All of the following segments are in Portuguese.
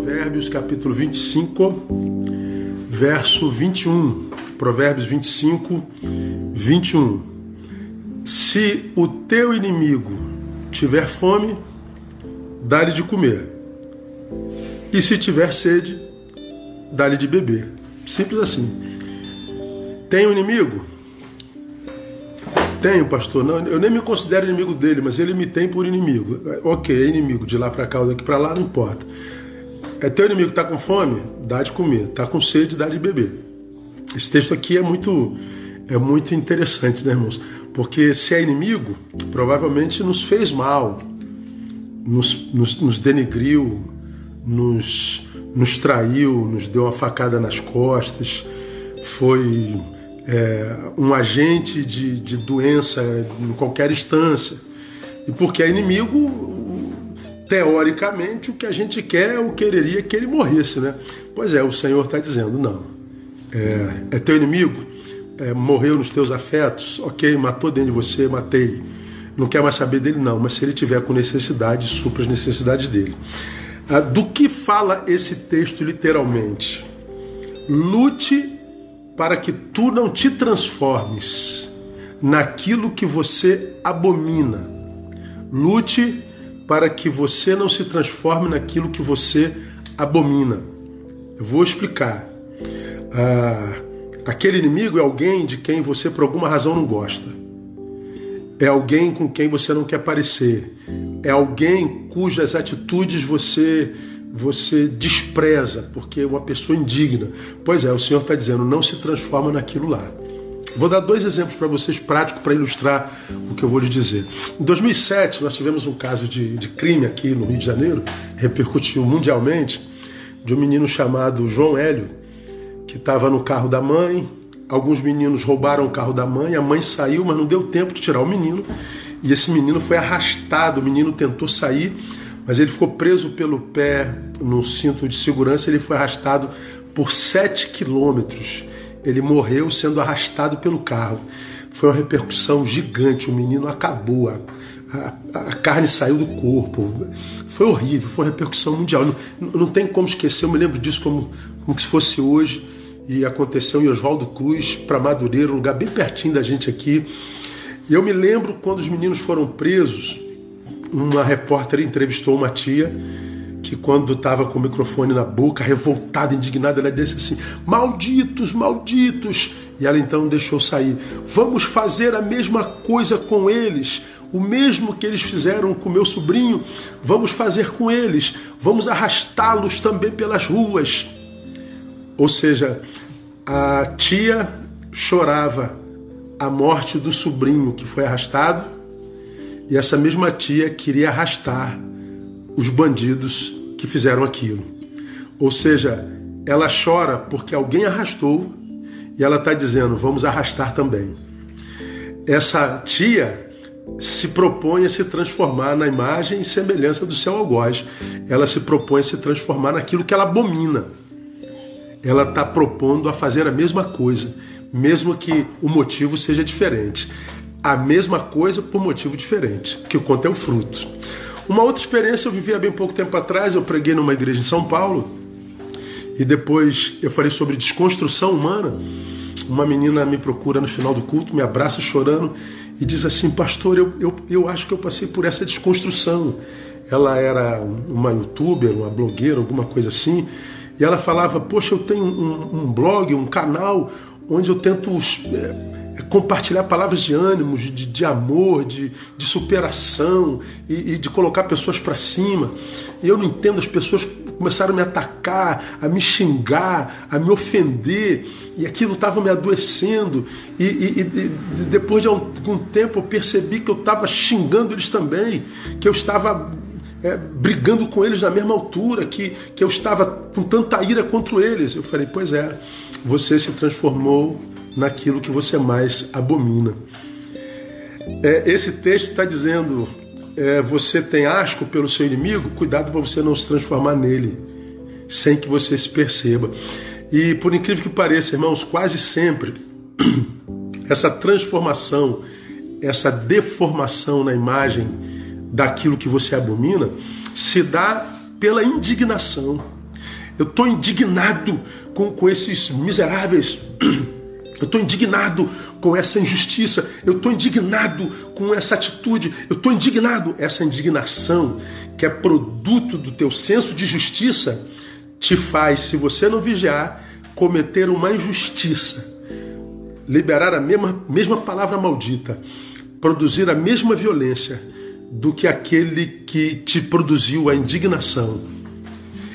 Provérbios capítulo 25, verso 21. Provérbios 25, 21. Se o teu inimigo tiver fome, dá-lhe de comer. E se tiver sede, dá-lhe de beber. Simples assim. Tem um inimigo? Tenho, pastor. Não, eu nem me considero inimigo dele, mas ele me tem por inimigo. Ok, é inimigo. De lá para cá ou daqui para lá, não importa. É teu inimigo está com fome? Dá de comer. Está com sede? Dá de beber. Esse texto aqui é muito, é muito interessante, né, irmãos? Porque se é inimigo, provavelmente nos fez mal, nos, nos, nos denegriu, nos, nos traiu, nos deu uma facada nas costas, foi é, um agente de, de doença em qualquer instância. E porque é inimigo, teoricamente, o que a gente quer, ou quereria que ele morresse, né? Pois é, o Senhor está dizendo, não. É, é teu inimigo, é, morreu nos teus afetos, ok, matou dentro de você, matei. Não quer mais saber dele, não, mas se ele tiver com necessidade, supra as necessidades dele. Ah, do que fala esse texto literalmente? Lute para que tu não te transformes naquilo que você abomina. Lute para que você não se transforme naquilo que você abomina. Eu vou explicar. Ah, aquele inimigo é alguém de quem você por alguma razão não gosta. É alguém com quem você não quer parecer. É alguém cujas atitudes você você despreza, porque é uma pessoa indigna. Pois é, o Senhor está dizendo, não se transforma naquilo lá. Vou dar dois exemplos para vocês práticos para ilustrar o que eu vou lhe dizer. Em 2007, nós tivemos um caso de, de crime aqui no Rio de Janeiro, repercutiu mundialmente, de um menino chamado João Hélio, que estava no carro da mãe. Alguns meninos roubaram o carro da mãe, a mãe saiu, mas não deu tempo de tirar o menino. E esse menino foi arrastado, o menino tentou sair, mas ele ficou preso pelo pé no cinto de segurança, ele foi arrastado por 7 quilômetros. Ele morreu sendo arrastado pelo carro. Foi uma repercussão gigante, o menino acabou, a, a, a carne saiu do corpo. Foi horrível, foi uma repercussão mundial. Não, não tem como esquecer, eu me lembro disso como, como se fosse hoje. E aconteceu em Oswaldo Cruz, para Madureira, um lugar bem pertinho da gente aqui. E eu me lembro quando os meninos foram presos, uma repórter entrevistou uma tia que quando estava com o microfone na boca, revoltada, indignada, ela disse assim: "Malditos, malditos!" E ela então deixou sair. Vamos fazer a mesma coisa com eles, o mesmo que eles fizeram com meu sobrinho, vamos fazer com eles. Vamos arrastá-los também pelas ruas. Ou seja, a tia chorava a morte do sobrinho que foi arrastado e essa mesma tia queria arrastar os bandidos que fizeram aquilo. Ou seja, ela chora porque alguém arrastou e ela está dizendo: vamos arrastar também. Essa tia se propõe a se transformar na imagem e semelhança do seu algoz. Ela se propõe a se transformar naquilo que ela abomina. Ela está propondo a fazer a mesma coisa, mesmo que o motivo seja diferente a mesma coisa por motivo diferente, que o conto é o fruto. Uma outra experiência eu vivi há bem pouco tempo atrás, eu preguei numa igreja em São Paulo e depois eu falei sobre desconstrução humana. Uma menina me procura no final do culto, me abraça chorando e diz assim: Pastor, eu, eu, eu acho que eu passei por essa desconstrução. Ela era uma youtuber, uma blogueira, alguma coisa assim, e ela falava: Poxa, eu tenho um, um blog, um canal onde eu tento. É, compartilhar palavras de ânimo, de, de amor, de, de superação e, e de colocar pessoas para cima. E eu não entendo, as pessoas começaram a me atacar, a me xingar, a me ofender, e aquilo estava me adoecendo. E, e, e depois de algum tempo eu percebi que eu estava xingando eles também, que eu estava é, brigando com eles na mesma altura, que, que eu estava com tanta ira contra eles. Eu falei, pois é, você se transformou naquilo que você mais abomina. É, esse texto está dizendo: é, você tem asco pelo seu inimigo, cuidado para você não se transformar nele, sem que você se perceba. E por incrível que pareça, irmãos, quase sempre essa transformação, essa deformação na imagem daquilo que você abomina, se dá pela indignação. Eu estou indignado com, com esses miseráveis. Eu estou indignado com essa injustiça. Eu estou indignado com essa atitude. Eu estou indignado. Essa indignação, que é produto do teu senso de justiça, te faz, se você não vigiar, cometer uma injustiça, liberar a mesma, mesma palavra maldita, produzir a mesma violência do que aquele que te produziu a indignação.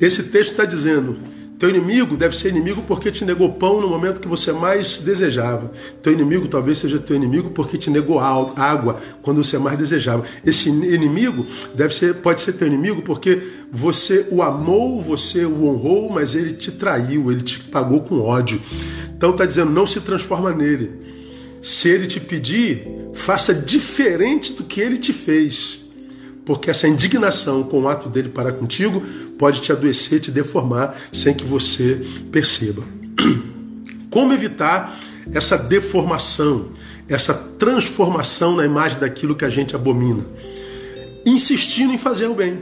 Esse texto está dizendo teu inimigo deve ser inimigo porque te negou pão no momento que você mais desejava. Teu inimigo talvez seja teu inimigo porque te negou água quando você mais desejava. Esse inimigo deve ser, pode ser teu inimigo porque você o amou, você o honrou, mas ele te traiu, ele te pagou com ódio. Então está dizendo, não se transforma nele. Se ele te pedir, faça diferente do que ele te fez porque essa indignação com o ato dele para contigo pode te adoecer, te deformar, sem que você perceba. Como evitar essa deformação, essa transformação na imagem daquilo que a gente abomina? Insistindo em fazer o bem.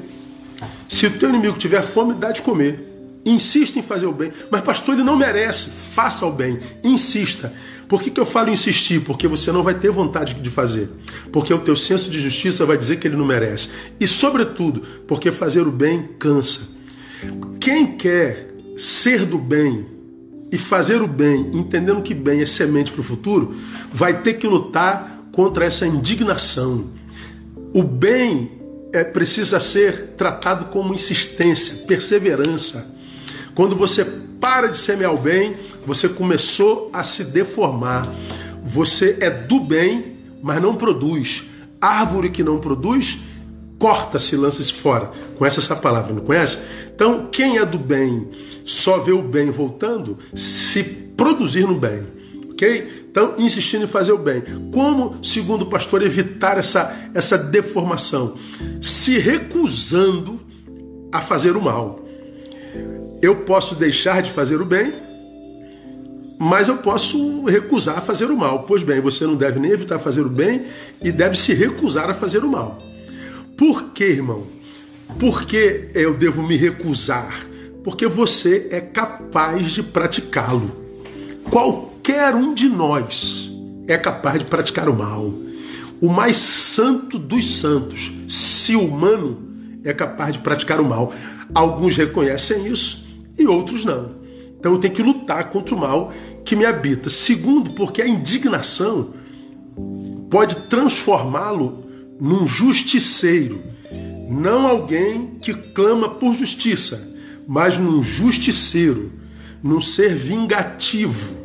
Se o teu inimigo tiver fome, dá de comer. Insista em fazer o bem. Mas, pastor, ele não merece. Faça o bem. Insista. Por que, que eu falo insistir? Porque você não vai ter vontade de fazer. Porque o teu senso de justiça vai dizer que ele não merece. E, sobretudo, porque fazer o bem cansa. Quem quer ser do bem e fazer o bem, entendendo que bem é semente para o futuro, vai ter que lutar contra essa indignação. O bem é, precisa ser tratado como insistência, perseverança. Quando você para de semear o bem, você começou a se deformar. Você é do bem, mas não produz. Árvore que não produz, corta-se, lança-se fora. Conhece essa palavra, não conhece? Então, quem é do bem só vê o bem voltando se produzir no bem. Ok? Então, insistindo em fazer o bem. Como, segundo o pastor, evitar essa, essa deformação? Se recusando a fazer o mal. Eu posso deixar de fazer o bem, mas eu posso recusar a fazer o mal. Pois bem, você não deve nem evitar fazer o bem e deve se recusar a fazer o mal. Por que, irmão? Por que eu devo me recusar? Porque você é capaz de praticá-lo. Qualquer um de nós é capaz de praticar o mal. O mais santo dos santos, se humano, é capaz de praticar o mal. Alguns reconhecem isso, e outros não. Então eu tenho que lutar contra o mal que me habita. Segundo, porque a indignação pode transformá-lo num justiceiro, não alguém que clama por justiça, mas num justiceiro, num ser vingativo.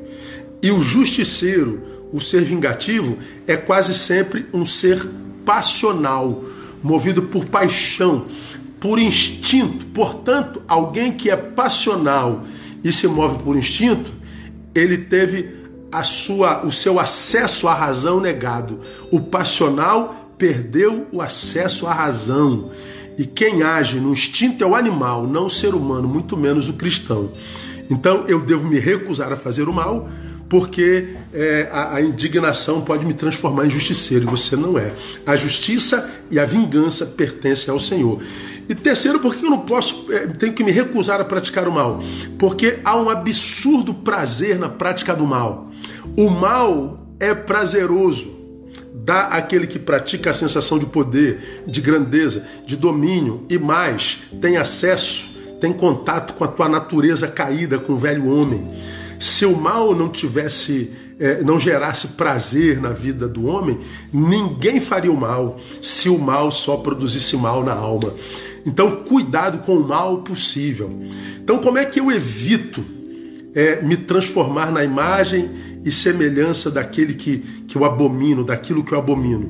E o justiceiro, o ser vingativo, é quase sempre um ser passional, movido por paixão, por instinto. Portanto, alguém que é passional e se move por instinto, ele teve a sua, o seu acesso à razão negado. O passional perdeu o acesso à razão. E quem age no instinto é o animal, não o ser humano, muito menos o cristão. Então eu devo me recusar a fazer o mal, porque é, a, a, indignação pode me transformar em justiceiro, e você não é. A justiça e a vingança pertencem ao Senhor. E terceiro, por que eu não posso, é, tenho que me recusar a praticar o mal? Porque há um absurdo prazer na prática do mal. O mal é prazeroso. Dá àquele que pratica a sensação de poder, de grandeza, de domínio e mais, tem acesso, tem contato com a tua natureza caída, com o velho homem. Se o mal não tivesse é, não gerasse prazer na vida do homem, ninguém faria o mal se o mal só produzisse mal na alma. Então, cuidado com o mal possível. Então, como é que eu evito é, me transformar na imagem e semelhança daquele que, que eu abomino, daquilo que eu abomino?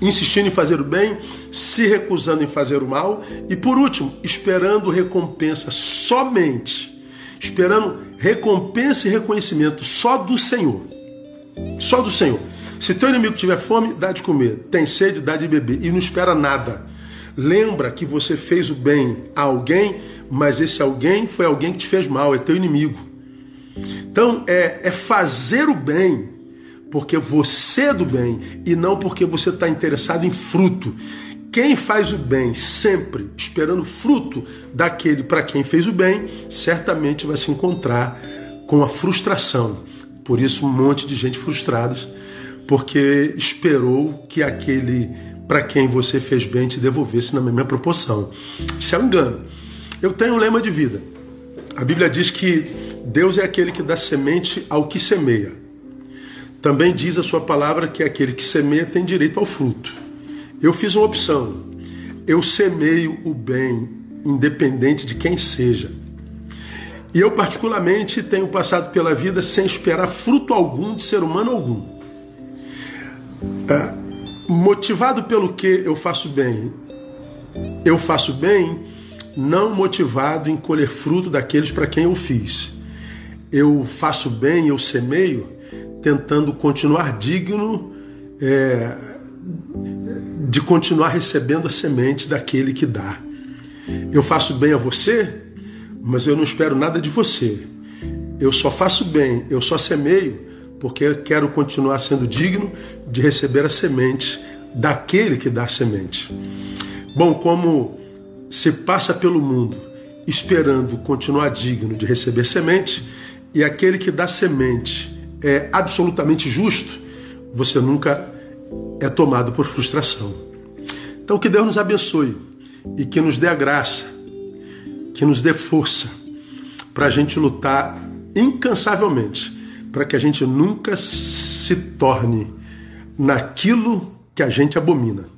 Insistindo em fazer o bem, se recusando em fazer o mal e, por último, esperando recompensa somente, esperando recompensa e reconhecimento só do Senhor. Só do Senhor. Se teu inimigo tiver fome, dá de comer. Tem sede, dá de beber. E não espera nada. Lembra que você fez o bem a alguém, mas esse alguém foi alguém que te fez mal, é teu inimigo. Então é, é fazer o bem porque você é do bem e não porque você está interessado em fruto. Quem faz o bem sempre esperando fruto daquele para quem fez o bem, certamente vai se encontrar com a frustração. Por isso, um monte de gente frustrada, porque esperou que aquele para quem você fez bem te devolvesse na mesma proporção. Isso é um engano. Eu tenho um lema de vida. A Bíblia diz que Deus é aquele que dá semente ao que semeia. Também diz a sua palavra que aquele que semeia tem direito ao fruto. Eu fiz uma opção. Eu semeio o bem, independente de quem seja. E eu, particularmente, tenho passado pela vida sem esperar fruto algum de ser humano algum. É, motivado pelo que eu faço bem? Eu faço bem não motivado em colher fruto daqueles para quem eu fiz. Eu faço bem, eu semeio, tentando continuar digno é, de continuar recebendo a semente daquele que dá. Eu faço bem a você, mas eu não espero nada de você. Eu só faço bem, eu só semeio porque quero continuar sendo digno de receber a semente daquele que dá a semente. Bom, como se passa pelo mundo esperando continuar digno de receber semente, e aquele que dá semente é absolutamente justo, você nunca é tomado por frustração. Então, que Deus nos abençoe e que nos dê a graça, que nos dê força para a gente lutar incansavelmente, para que a gente nunca se torne naquilo que a gente abomina.